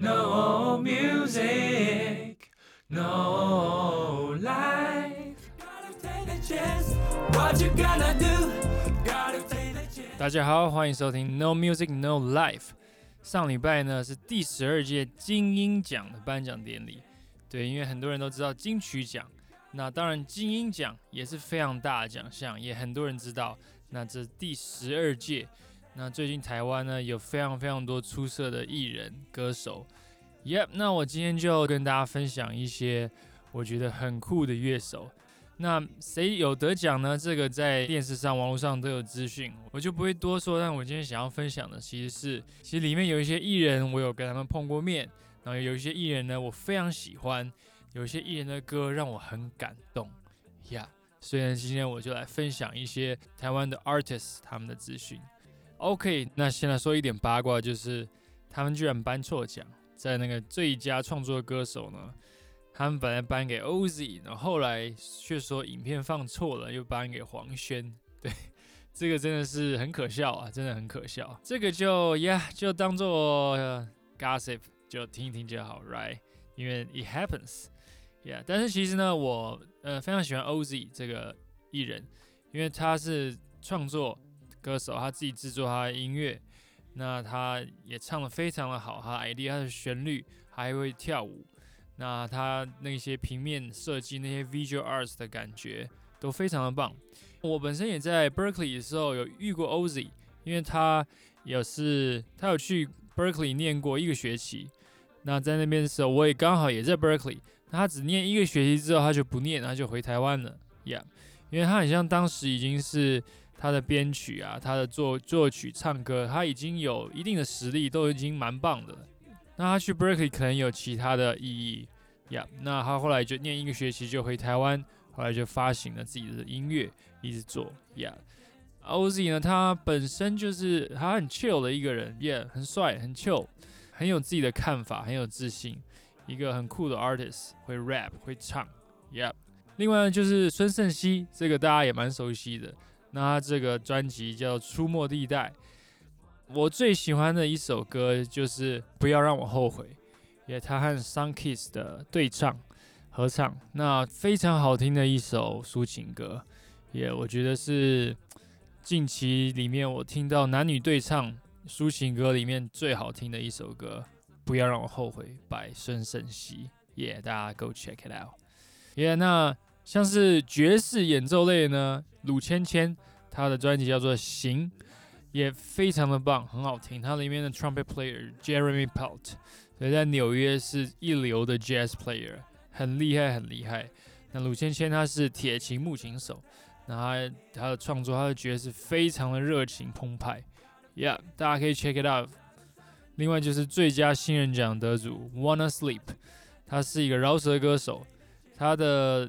No music, no life. 大家好，欢迎收听 No Music No Life。上礼拜呢是第十二届金鹰奖的颁奖典礼，对，因为很多人都知道金曲奖，那当然金鹰奖也是非常大的奖项，也很多人知道。那这第十二届，那最近台湾呢有非常非常多出色的艺人歌手耶那我今天就跟大家分享一些我觉得很酷的乐手。那谁有得奖呢？这个在电视上、网络上都有资讯，我就不会多说。但我今天想要分享的，其实是其实里面有一些艺人，我有跟他们碰过面，然后有一些艺人呢，我非常喜欢，有一些艺人的歌让我很感动呀。所以呢，今天我就来分享一些台湾的 artists 他们的资讯。OK，那先来说一点八卦，就是他们居然颁错奖，在那个最佳创作歌手呢。他们本来颁给 OZ，然后后来却说影片放错了，又颁给黄轩。对，这个真的是很可笑啊，真的很可笑。这个就呀，就当做 gossip，就听一听就好，right？因为 it happens，yeah。但是其实呢，我呃非常喜欢 OZ 这个艺人，因为他是创作歌手，他自己制作他的音乐，那他也唱的非常的好，他 idea 他的旋律，还会跳舞。那他那些平面设计、那些 visual arts 的感觉都非常的棒。我本身也在 Berkeley 的时候有遇过 Oz，因为他也是他有去 Berkeley 念过一个学期。那在那边的时候，我也刚好也在 Berkeley 那。他只念一个学期之后，他就不念，他就回台湾了。Yeah，因为他好像当时已经是他的编曲啊，他的作作曲、唱歌，他已经有一定的实力，都已经蛮棒的。那他去 Berkeley 可能有其他的意义呀。那他后来就念一个学期就回台湾，后来就发行了自己的音乐，一直做呀。Oz 呢，他本身就是他很 chill 的一个人，yeah，很帅，很 chill，很有自己的看法，很有自信，一个很酷的 artist，会 rap，会唱，yeah。另外呢就是孙盛熙，这个大家也蛮熟悉的。那他这个专辑叫《出没地带》。我最喜欢的一首歌就是《不要让我后悔》，也他和 Sun Kiss 的对唱合唱，那非常好听的一首抒情歌，也我觉得是近期里面我听到男女对唱抒情歌里面最好听的一首歌，《不要让我后悔》by 孙盛熙，也大家 Go check it out。也那像是爵士演奏类呢，鲁千千他的专辑叫做《行》。也非常的棒，很好听。它里面的 trumpet player Jeremy Pelt，所以在纽约是一流的 jazz player，很厉害，很厉害。那鲁千千他是铁琴木琴手，那他他的创作，他的爵士非常的热情澎湃。Yeah，大家可以 check it out。另外就是最佳新人奖得主 Wanna Sleep，他是一个饶舌歌手，他的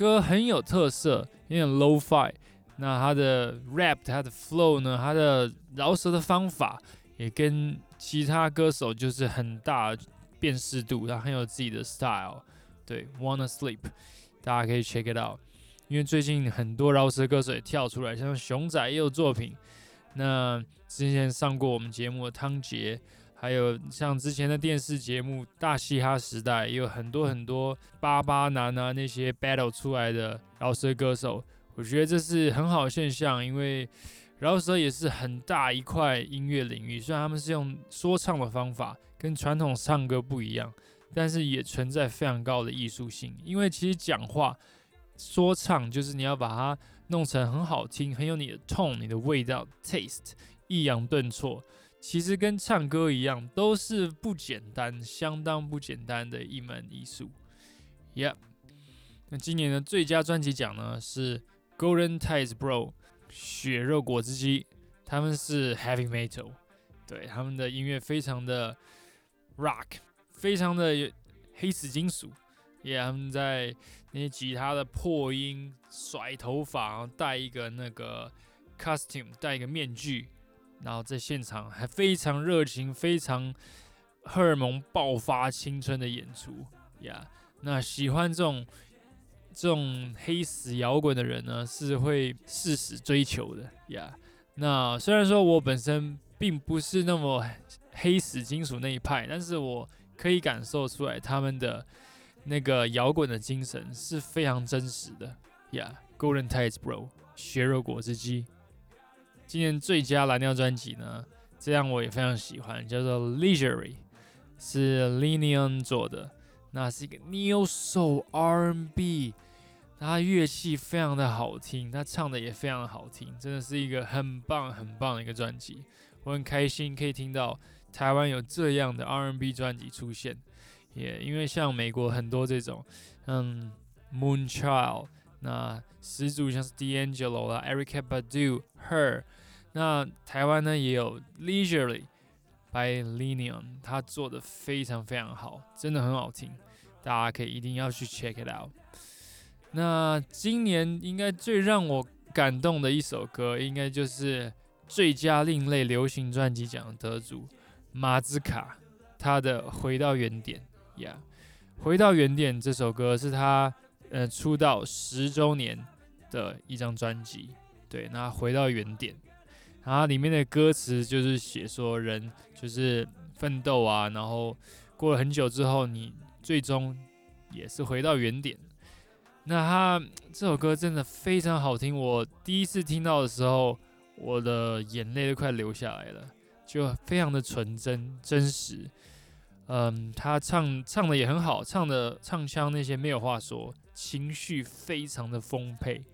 歌很有特色，有点 low-fi。那他的 rap，他的 flow 呢？他的饶舌的方法也跟其他歌手就是很大辨识度，他很有自己的 style。对，Wanna Sleep，大家可以 check it out。因为最近很多饶舌歌手也跳出来，像熊仔也有作品。那之前上过我们节目的汤杰，还有像之前的电视节目《大嘻哈时代》，也有很多很多巴巴男啊那些 battle 出来的饶舌歌手。我觉得这是很好的现象，因为饶舌也是很大一块音乐领域。虽然他们是用说唱的方法，跟传统唱歌不一样，但是也存在非常高的艺术性。因为其实讲话、说唱就是你要把它弄成很好听，很有你的 tone、你的味道 taste，抑扬顿挫，其实跟唱歌一样，都是不简单、相当不简单的一门艺术。Yeah，那今年的最佳专辑奖呢是。Golden Ties Bro，血肉果汁机，他们是 Heavy Metal，对他们的音乐非常的 Rock，非常的黑死金属，也他们在那些吉他的破音、甩头发，然后戴一个那个 Costume，戴一个面具，然后在现场还非常热情、非常荷尔蒙爆发、青春的演出，呀，那喜欢这种。这种黑死摇滚的人呢，是会誓死追求的呀。那虽然说我本身并不是那么黑死金属那一派，但是我可以感受出来他们的那个摇滚的精神是非常真实的。Yeah，Golden Tides Bro，血肉果汁机。今年最佳蓝调专辑呢，这样我也非常喜欢，叫做 Leisurely，是 Linion 做的，那是一个 Neo Soul R&B。他乐器非常的好听，他唱的也非常的好听，真的是一个很棒很棒的一个专辑。我很开心可以听到台湾有这样的 R&B 专辑出现，也因为像美国很多这种，嗯，Moonchild，那始祖像是 D'Angelo 啦，Erica Badu，Her 那台湾呢也有 Leisurely by Linion，他做的非常非常好，真的很好听，大家可以一定要去 check it out。那今年应该最让我感动的一首歌，应该就是最佳另类流行专辑奖得主马兹卡他的《回到原点》呀，《回到原点》这首歌是他呃出道十周年的一张专辑。对，那回到原点，然后里面的歌词就是写说人就是奋斗啊，然后过了很久之后，你最终也是回到原点。那他这首歌真的非常好听，我第一次听到的时候，我的眼泪都快流下来了，就非常的纯真真实。嗯，他唱唱的也很好，唱的唱腔那些没有话说，情绪非常的丰沛。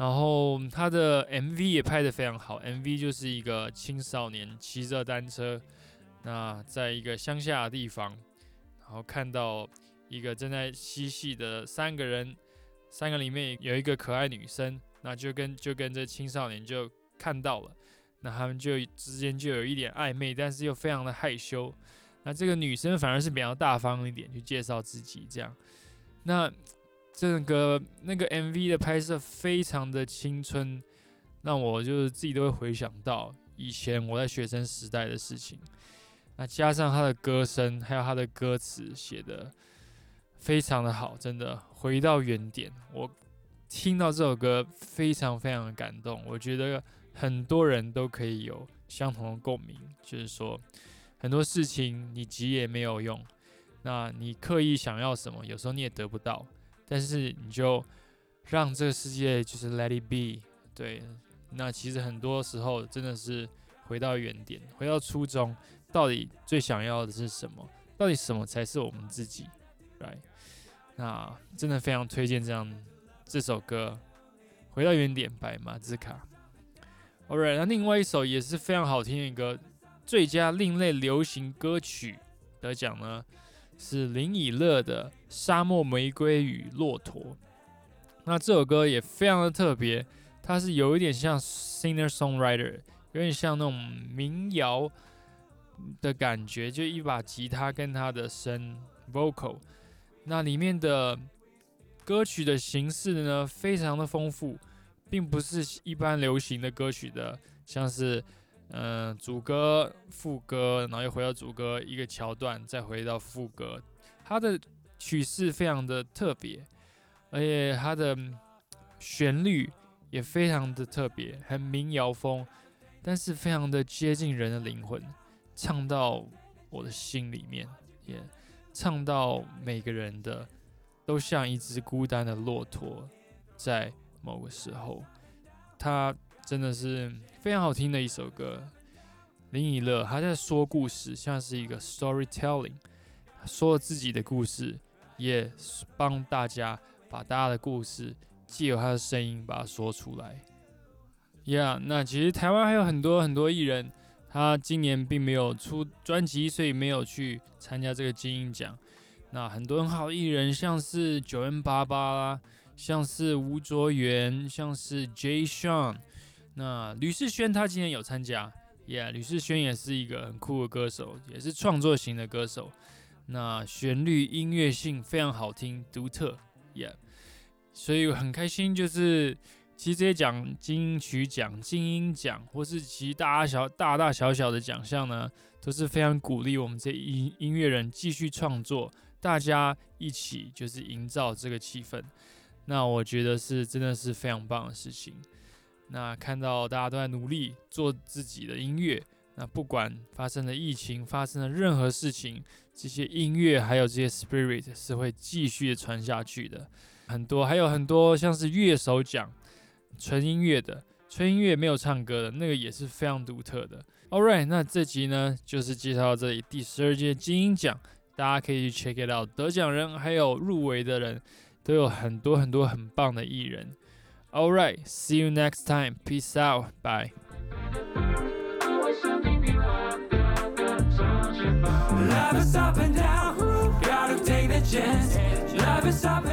然后他的 MV 也拍得非常好，MV 就是一个青少年骑着单车，那在一个乡下的地方，然后看到。一个正在嬉戏的三个人，三个里面有一个可爱女生，那就跟就跟这青少年就看到了，那他们就之间就有一点暧昧，但是又非常的害羞。那这个女生反而是比较大方一点，去介绍自己这样。那这个那个 MV 的拍摄非常的青春，让我就是自己都会回想到以前我在学生时代的事情。那加上他的歌声，还有他的歌词写的。非常的好，真的回到原点。我听到这首歌非常非常的感动，我觉得很多人都可以有相同的共鸣，就是说很多事情你急也没有用，那你刻意想要什么，有时候你也得不到，但是你就让这个世界就是 let it be。对，那其实很多时候真的是回到原点，回到初衷，到底最想要的是什么？到底什么才是我们自己？Right？那真的非常推荐这样这首歌，《回到原点》白马之卡。Alright，那另外一首也是非常好听的歌最佳另类流行歌曲得奖呢，是林以乐的《沙漠玫瑰与骆驼》。那这首歌也非常的特别，它是有一点像 singer songwriter，有点像那种民谣的感觉，就一把吉他跟他的声 vocal。那里面的歌曲的形式呢，非常的丰富，并不是一般流行的歌曲的，像是嗯主歌、副歌，然后又回到主歌一个桥段，再回到副歌，它的曲式非常的特别，而且它的旋律也非常的特别，很民谣风，但是非常的接近人的灵魂，唱到我的心里面，也。唱到每个人的都像一只孤单的骆驼，在某个时候，他真的是非常好听的一首歌。林以乐他在说故事，像是一个 storytelling，说了自己的故事，也帮大家把大家的故事借由他的声音把它说出来。Yeah，那其实台湾还有很多很多艺人。他今年并没有出专辑，所以没有去参加这个金鹰奖。那很多很好的艺人，像是九 N 八八啦，像是吴卓源，像是 Jay Sean，那吕世轩他今年有参加，Yeah，吕世轩也是一个很酷的歌手，也是创作型的歌手。那旋律音乐性非常好听，独特，Yeah，所以很开心，就是。其实这些奖金曲奖、金音奖，或是其大大小大大小小的奖项呢，都是非常鼓励我们这音音乐人继续创作，大家一起就是营造这个气氛。那我觉得是真的是非常棒的事情。那看到大家都在努力做自己的音乐，那不管发生了疫情，发生了任何事情，这些音乐还有这些 spirit 是会继续传下去的。很多还有很多像是乐手奖，纯音乐的，纯音乐没有唱歌的那个也是非常独特的。All right，那这集呢就是介绍到这里，第十二届金鹰奖，大家可以去 check it out，得奖人还有入围的人都有很多很多很棒的艺人。All right，see you next time，peace out，bye。chance. Love is up.